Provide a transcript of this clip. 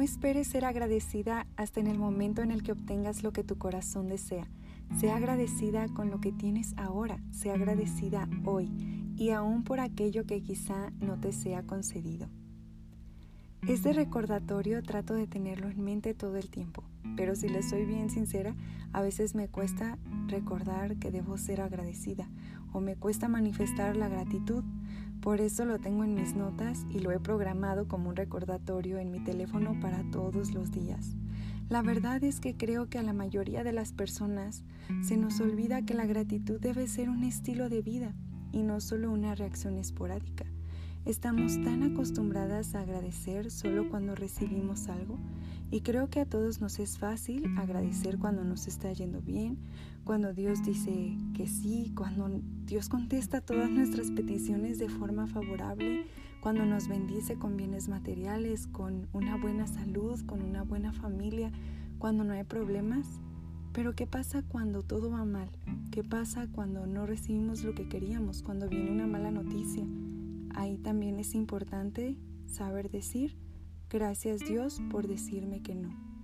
esperes ser agradecida hasta en el momento en el que obtengas lo que tu corazón desea. Sea agradecida con lo que tienes ahora, sea agradecida hoy y aún por aquello que quizá no te sea concedido. Este recordatorio trato de tenerlo en mente todo el tiempo, pero si le soy bien sincera, a veces me cuesta recordar que debo ser agradecida o me cuesta manifestar la gratitud. Por eso lo tengo en mis notas y lo he programado como un recordatorio en mi teléfono para todos los días. La verdad es que creo que a la mayoría de las personas se nos olvida que la gratitud debe ser un estilo de vida y no solo una reacción esporádica. Estamos tan acostumbradas a agradecer solo cuando recibimos algo y creo que a todos nos es fácil agradecer cuando nos está yendo bien, cuando Dios dice que sí, cuando Dios contesta todas nuestras peticiones de forma favorable, cuando nos bendice con bienes materiales, con una buena salud, con una buena familia, cuando no hay problemas. Pero ¿qué pasa cuando todo va mal? ¿Qué pasa cuando no recibimos lo que queríamos, cuando viene una mala noticia? Ahí también es importante saber decir, gracias Dios por decirme que no.